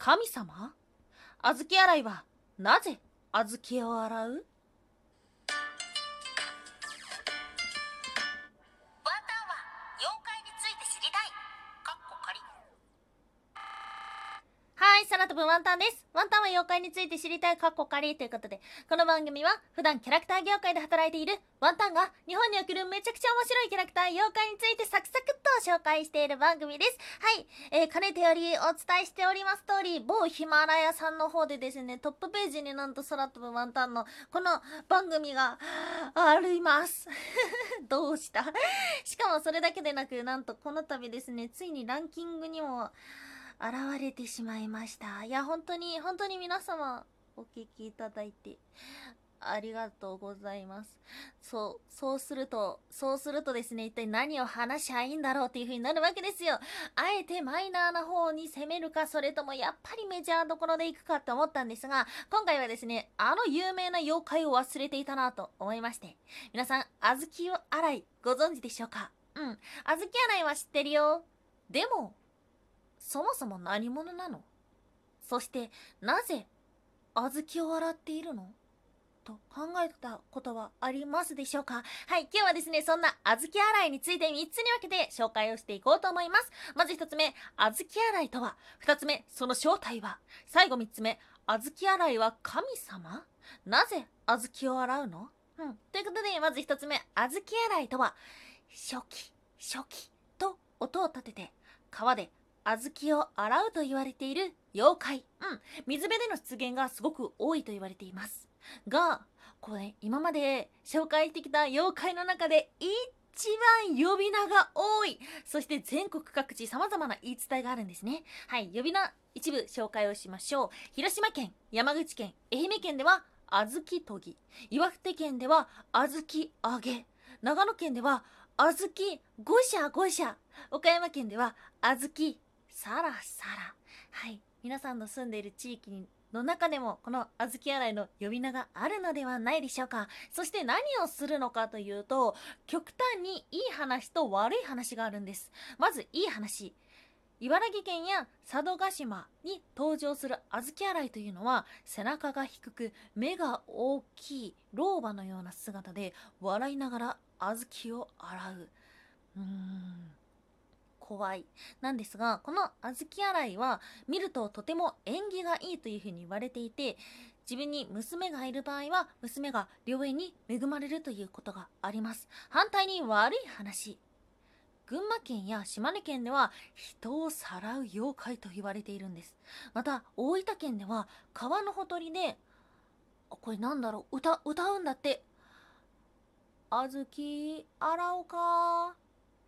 神様？小豆洗いはなぜ小豆を洗う？い、空飛ぶワンタンです。ワンタンは妖怪について知りたいカッコ仮ということで、この番組は普段キャラクター業界で働いているワンタンが日本におけるめちゃくちゃ面白いキャラクター妖怪についてサクサクっと紹介している番組です。はい、えー、かねてよりお伝えしております通り、某ヒマラヤさんの方でですね、トップページになんと空飛ぶワンタンのこの番組があります。どうした？しかもそれだけでなく、なんとこの度ですね、ついにランキングにも現れてしまいました。いや、本当に、本当に皆様、お聞きいただいて、ありがとうございます。そう、そうすると、そうするとですね、一体何を話しゃいいんだろうっていう風になるわけですよ。あえてマイナーな方に攻めるか、それともやっぱりメジャーどころで行くかって思ったんですが、今回はですね、あの有名な妖怪を忘れていたなと思いまして、皆さん、小豆を洗い、ご存知でしょうか？うん、小豆洗いは知ってるよ。でも、そもそも何者なの？そしてなぜ小豆を洗っているの？と考えたことはありますでしょうか？はい、今日はですね、そんな小豆洗いについて3つに分けて紹介をしていこうと思います。まず1つ目、小豆洗いとは ?2 つ目、その正体は？最後3つ目、小豆洗いは神様？なぜ小豆を洗うの？うん。ということで、まず1つ目、小豆洗いとは、初期、初期と音を立てて、川で小豆を洗うと言われている妖怪。うん。水辺での出現がすごく多いと言われています。が、これ、今まで紹介してきた妖怪の中で一番呼び名が多い。そして全国各地様々な言い伝えがあるんですね。はい。呼び名一部紹介をしましょう。広島県、山口県、愛媛県では、小豆とぎ。岩手県では、小豆揚げ。長野県では、小豆ごしゃごしゃ。岡山県では、小豆さらさら。はい。皆さんの住んでいる地域の中でも、この小豆洗いの呼び名があるのではないでしょうか。そして何をするのかというと、極端にいい話と悪い話があるんです。まず、いい話。茨城県や佐渡島に登場する小豆洗いというのは背中が低く目が大きい老婆のような姿で笑いながら小豆を洗う。うーん。怖い。なんですが、この小豆洗いは見るととても縁起がいいというふうに言われていて、自分に娘がいる場合は娘が良縁に恵まれるということがあります。反対に悪い話。群馬県や島根県では人をさらう妖怪と言われているんです。また、大分県では川のほとりで、これなんだろう歌、歌うんだって。あずき、洗おうか。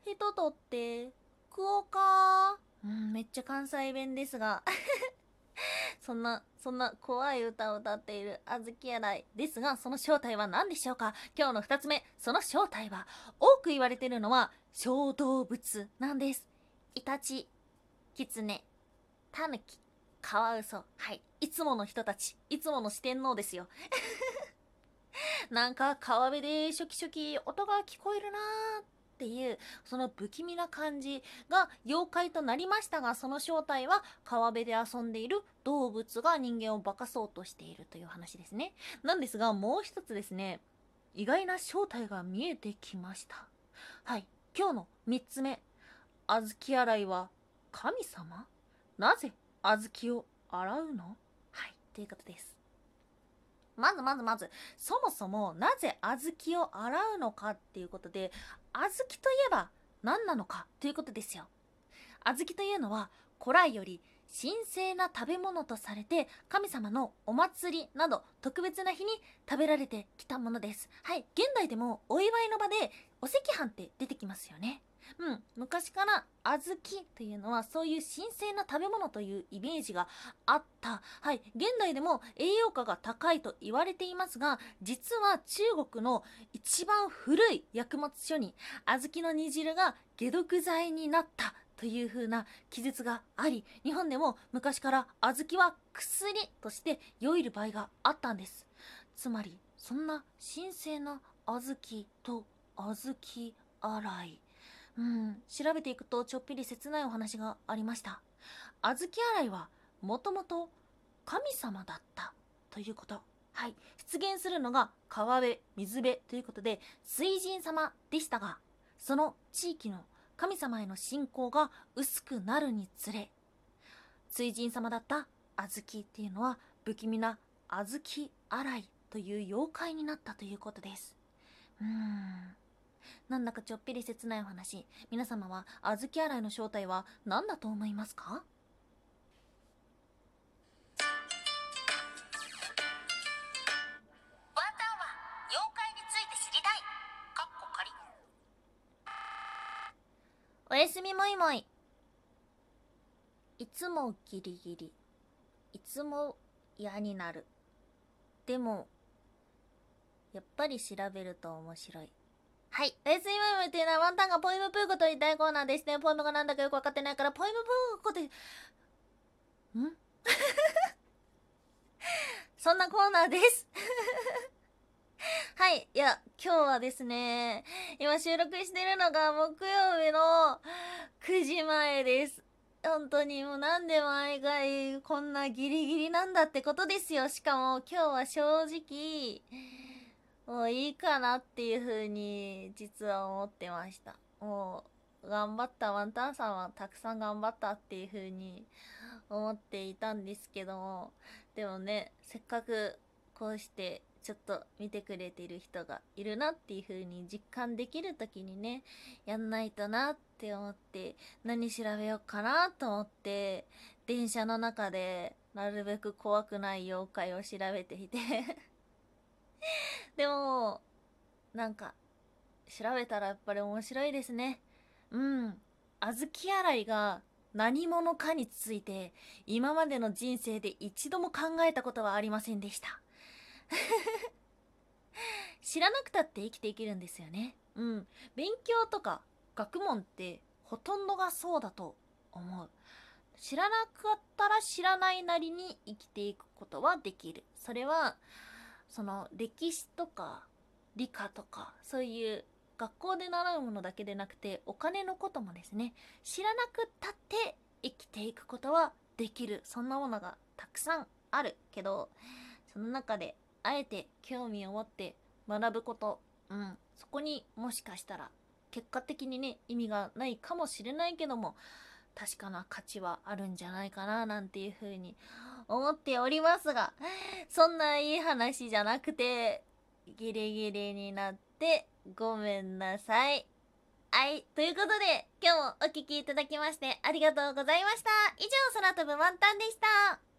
人とって、食おう。ん、めっちゃ関西弁ですが。そんな、そんな怖い歌を歌っている小豆洗いですが、その正体は何でしょうか？今日の二つ目、その正体は、多く言われているのは、小動物なんです。イタチ、キツネ、タヌキ、カワウソ。はい。いつもの人たち。いつもの四天王ですよ。なんか川辺でショキショキ音が聞こえるなーっていう、その不気味な感じが妖怪となりましたが、その正体は川辺で遊んでいる動物が人間を化かそうとしているという話ですね。なんですが、もう一つですね、意外な正体が見えてきました。はい。今日の三つ目。小豆洗いは神様？なぜ小豆を洗うの？はい。ということです。まずまずまず、そもそもなぜ小豆を洗うのかっていうことで、小豆といえば何なのかということですよ。小豆というのは古来より神聖な食べ物とされて神様のお祭りなど特別な日に食べられてきたものです。はい。現代でもお祝いの場でお赤飯って出てきますよね。うん。昔から小豆というのはそういう神聖な食べ物というイメージがあった。はい。現代でも栄養価が高いと言われていますが、実は中国の一番古い薬物書に小豆の煮汁が解毒剤になったという風な記述があり、日本でも昔から小豆は薬として酔える場合があったんです。つまり、そんな神聖な小豆と小豆洗い。うん、調べていくとちょっぴり切ないお話がありました。小豆洗いはもともと神様だったということ。はい。出現するのが川辺水辺ということで水神様でしたがその地域の神様への信仰が薄くなるにつれ水神様だった小豆っていうのは不気味な小豆洗いという妖怪になったということです。うーん。なんだかちょっぴり切ないお話。皆様は小豆洗いの正体は何だと思いますか？おやすみもいもい。いつもギリギリ。いつも嫌になる。でもやっぱり調べると面白いはい。おやすみもいもいというのはワンタンがポイムプーコと言いたいコーナーですね。ポイムがなんだかよくわかってないから、ポイムプーコって、ん？そんなコーナーです。はい。いや、今日はですね、今収録してるのが木曜日の9時前です。本当にもうなんで毎回こんなギリギリなんだってことですよ。しかも今日は正直、もういいかなっていう風に実は思ってました。もう頑張ったワンタンさんはたくさん頑張ったっていう風に思っていたんですけども、でもね、せっかくこうしてちょっと見てくれてる人がいるなっていう風に実感できる時にね、やんないとなって思って、何調べようかなと思って、電車の中でなるべく怖くない妖怪を調べていてでも、なんか、調べたらやっぱり面白いですね。うん。小豆洗いが何者かについて、今までの人生で一度も考えたことはありませんでした。知らなくたって生きていけるんですよね。うん。勉強とか学問ってほとんどがそうだと思う。知らなかったら知らないなりに生きていくことはできる。それは、その歴史とか理科とかそういう学校で習うものだけでなくてお金のこともですね知らなくたって生きていくことはできる。そんなものがたくさんあるけどその中であえて興味を持って学ぶこと。うん。そこにもしかしたら結果的にね意味がないかもしれないけども確かな価値はあるんじゃないかななんていうふうに思っておりますがそんないい話じゃなくてギリギリになってごめんなさい。はい。ということで、今日もお聴きいただきましてありがとうございました。以上、空飛ぶワンタンでした。